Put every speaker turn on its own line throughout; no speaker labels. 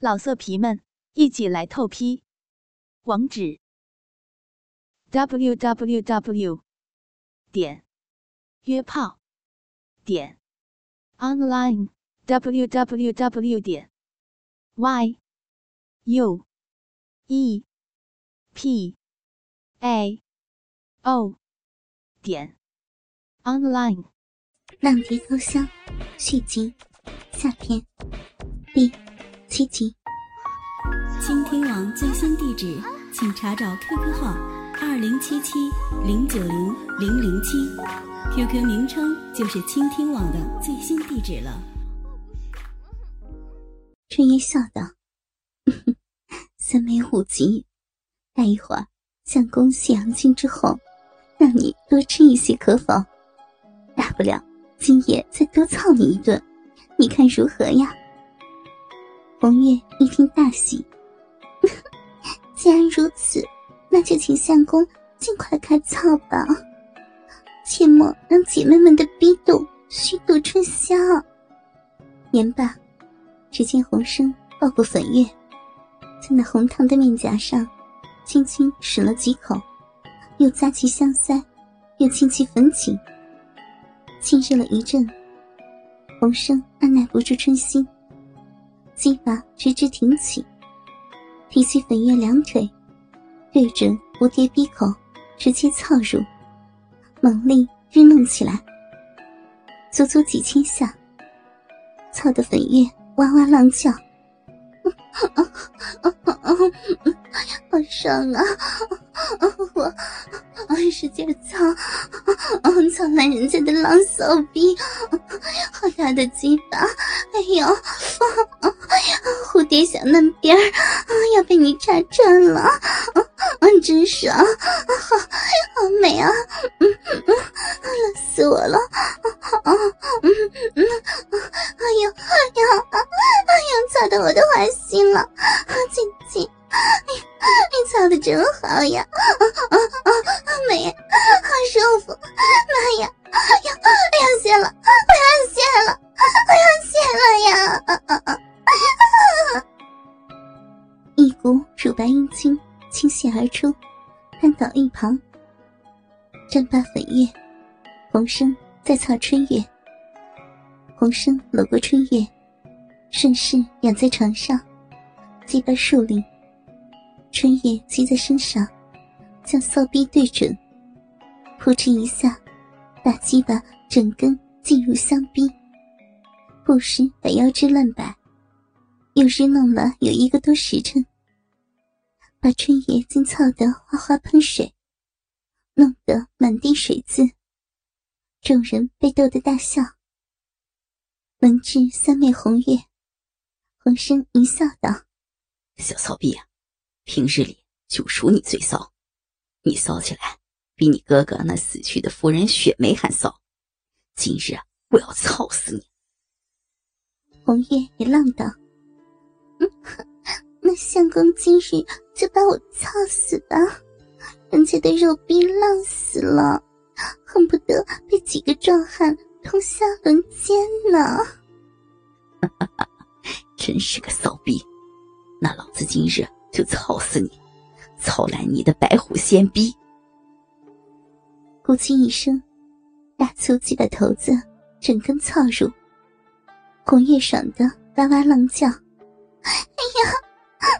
老色皮们，一起来透批！网址：w w w 点约炮点 online w w w 点 y u e p a o 点 online。
浪蝶高香续集下篇第七七。
倾听网最新地址，请查找 QQ 号二零七七零九零零零七，QQ 名称就是倾听网的最新地址了。
春叶笑道：“ 三枚五级，待一会儿相公谢阳君之后，让你多吃一些可否？大不了今夜再多操你一顿，你看如何呀？”红月一听大喜，既然如此，那就请相公尽快开窍吧，切莫让姐妹们的逼斗虚度春宵。言罢，只见红生抱过粉月，在那红烫的面颊上轻轻吮了几口，又扎起香腮，又亲其粉颈，亲热了一阵。红生按耐不住春心。鸡巴直直挺起，提起粉月两腿，对准蝴蝶鼻口，直接操入，猛力日弄起来。足足几千下，操的粉月哇哇浪叫，好爽啊！我使劲操，操烂人家的狼骚逼，好大的鸡巴！哎呦！蝴蝶小嫩边儿啊，要被你插穿了，啊，真爽，啊好好美啊，嗯嗯，冷死我了，啊，嗯嗯，哎呦哎呦，哎呦，操的我都坏心了，亲亲，你你操的真好呀，啊啊而出，瘫倒一旁。沾罢粉月，红生在操春月。红生搂过春月，顺势仰在床上，鸡巴竖立。春月骑在身上，将骚逼对准，扑哧一下，把鸡巴整根进入香逼，不时把腰肢乱摆。又是弄了有一个多时辰，把春野竟操得哗哗喷水，弄得满地水渍。众人被逗得大笑。闻至三妹红月，红生一笑道：“
小骚逼啊，平日里就属你最骚，你骚起来比你哥哥那死去的夫人雪梅还骚。今日我要操死你！”
红月也浪道。那相公今日就把我操死吧！人家的肉逼浪死了，恨不得被几个壮汉通下轮奸呢！
真是个骚逼！那老子今日就操死你，操烂你的白虎仙逼！
咕叽一声，大粗鸡的头子整根操入，红叶爽的哇哇浪叫。哎呀，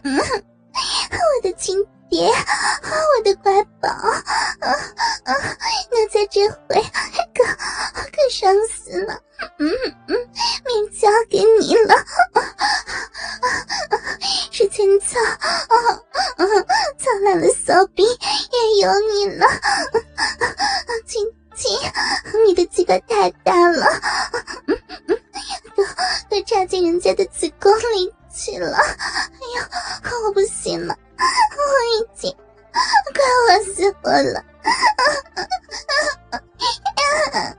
嗯，我的亲爹，我的乖宝，啊啊！奴才这回可可伤死了，嗯嗯，命交给你了，啊啊！是千草，啊啊！苍老的骚逼也有你了，我了。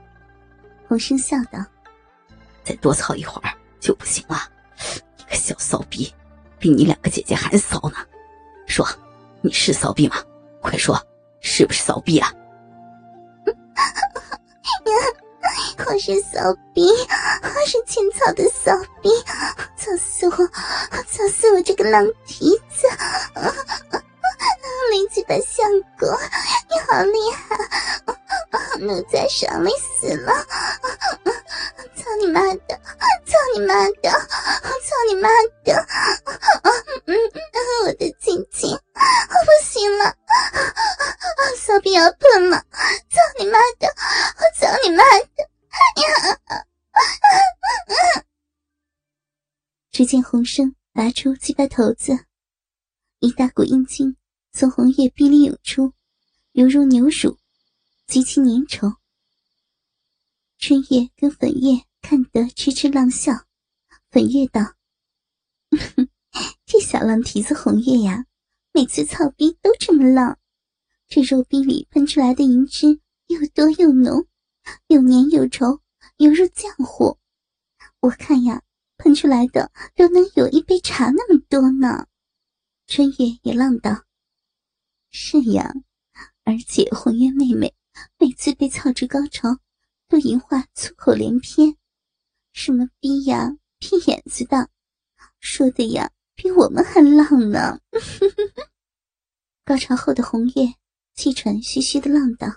洪生笑道：“
再多操一会儿就不行了，你个小骚逼，比你两个姐姐还骚呢。说，你是骚逼吗？快说，是不是骚逼啊？”
我是骚逼，我是青草的骚逼，操死我，操死我这个浪蹄子！灵鸡巴相公，你好厉害，奴才爽利死了！操你妈的，操你妈的，操你妈的！嗯，我的亲亲，我不行了，骚逼要喷了！操你妈的，我操你妈的！只见洪生拔出鸡巴头子，一大股阴茎从红叶壁里涌出，犹如牛乳，极其粘稠。春叶跟粉叶看得痴痴浪笑，粉叶道：“这小浪蹄子红叶呀，每次操逼都这么浪，这肉壁里喷出来的银汁又多又浓，又粘又稠，犹如浆糊。我看呀，喷出来的都能有一杯茶那么多呢。”春月也浪道。是呀，而且红叶妹妹每次被操至高潮，都淫话粗口连篇，什么逼呀、屁眼子的，说的呀比我们还浪呢。高潮后的红叶气喘吁吁的浪道：“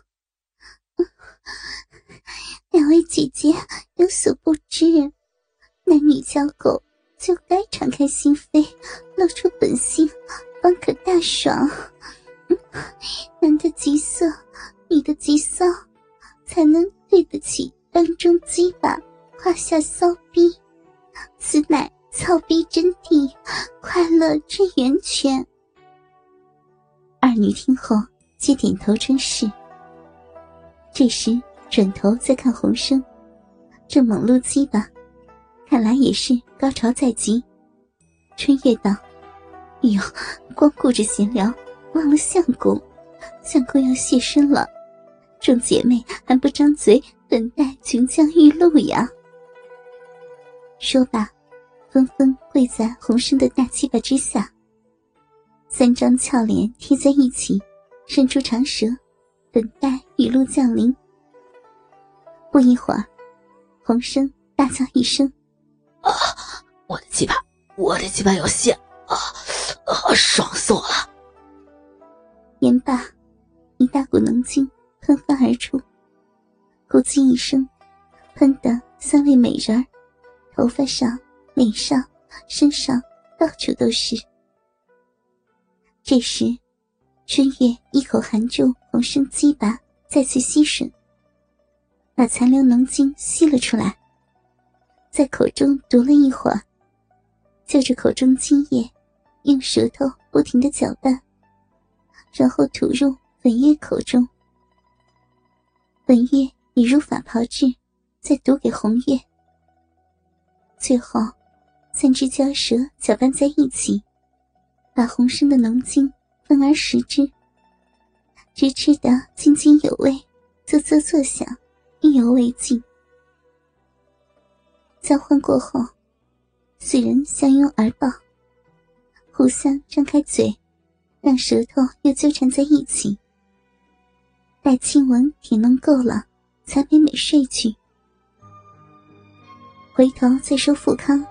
两位姐姐有所不知，男女交媾就该敞开心扉，露出本性，方可大爽。”男的极色，女的极骚，才能对得起当中鸡巴，胯下骚逼。此乃操逼真谛，快乐之源泉。二女听后皆点头称是。这时转头再看洪生，正猛撸鸡巴，看来也是高潮在即。春月道：“哎呦，光顾着闲聊。”忘了相公，相公要现身了，众姐妹还不张嘴等待琼浆玉露呀？说罢，纷纷跪在洪生的大鸡巴之下，三张俏脸贴在一起，伸出长舌，等待雨露降临。不一会儿，洪生大叫一声：“
啊！我的鸡巴，我的鸡巴要现啊！啊，爽死我了！”
言罢，一大股浓精喷发而出，咕叽一声，喷得三位美人儿头发上、脸上、身上到处都是。这时，春月一口含住洪生鸡巴，再次吸吮，把残留浓精吸了出来，在口中读了一会儿，就着口中精液，用舌头不停的搅拌。然后吐入本月口中，本月已如法炮制，再毒给红月。最后，三只蛟蛇搅拌在一起，把红生的浓精分而食之，直吃得津津有味，啧啧作响，意犹未尽。交换过后，四人相拥而抱，互相张开嘴。让舌头又纠缠在一起，待亲吻舔弄够了，才美美睡去。回头再说富康，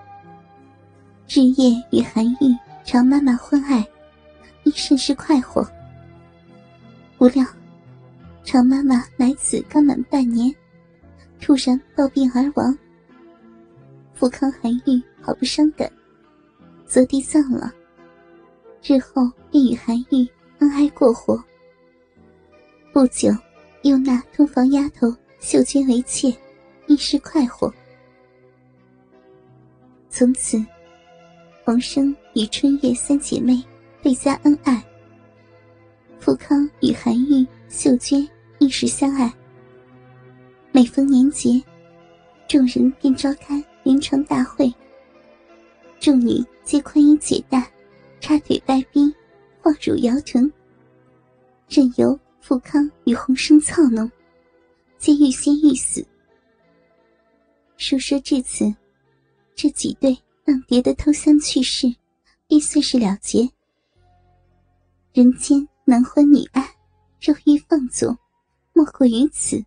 日夜与韩愈、常妈妈婚爱，亦甚是快活。不料，常妈妈来此刚满半年，突然暴病而亡。富康、韩愈好不伤感，择地葬了。日后便与韩愈恩爱过活。不久，又纳通房丫头秀娟为妾，一时快活。从此，王生与春月三姐妹倍加恩爱。富康与韩愈、秀娟一时相爱。每逢年节，众人便召开连床大会，众女皆宽衣解带。插腿拜兵，晃乳摇臀，任由富康与洪生操弄，皆欲仙欲死。书说至此，这几对浪蝶的偷香趣事，亦算是了结。人间男欢女爱，肉欲放纵，莫过于此。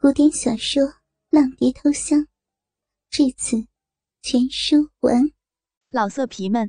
古典小说《浪蝶偷香，至此全书完。
老色皮们，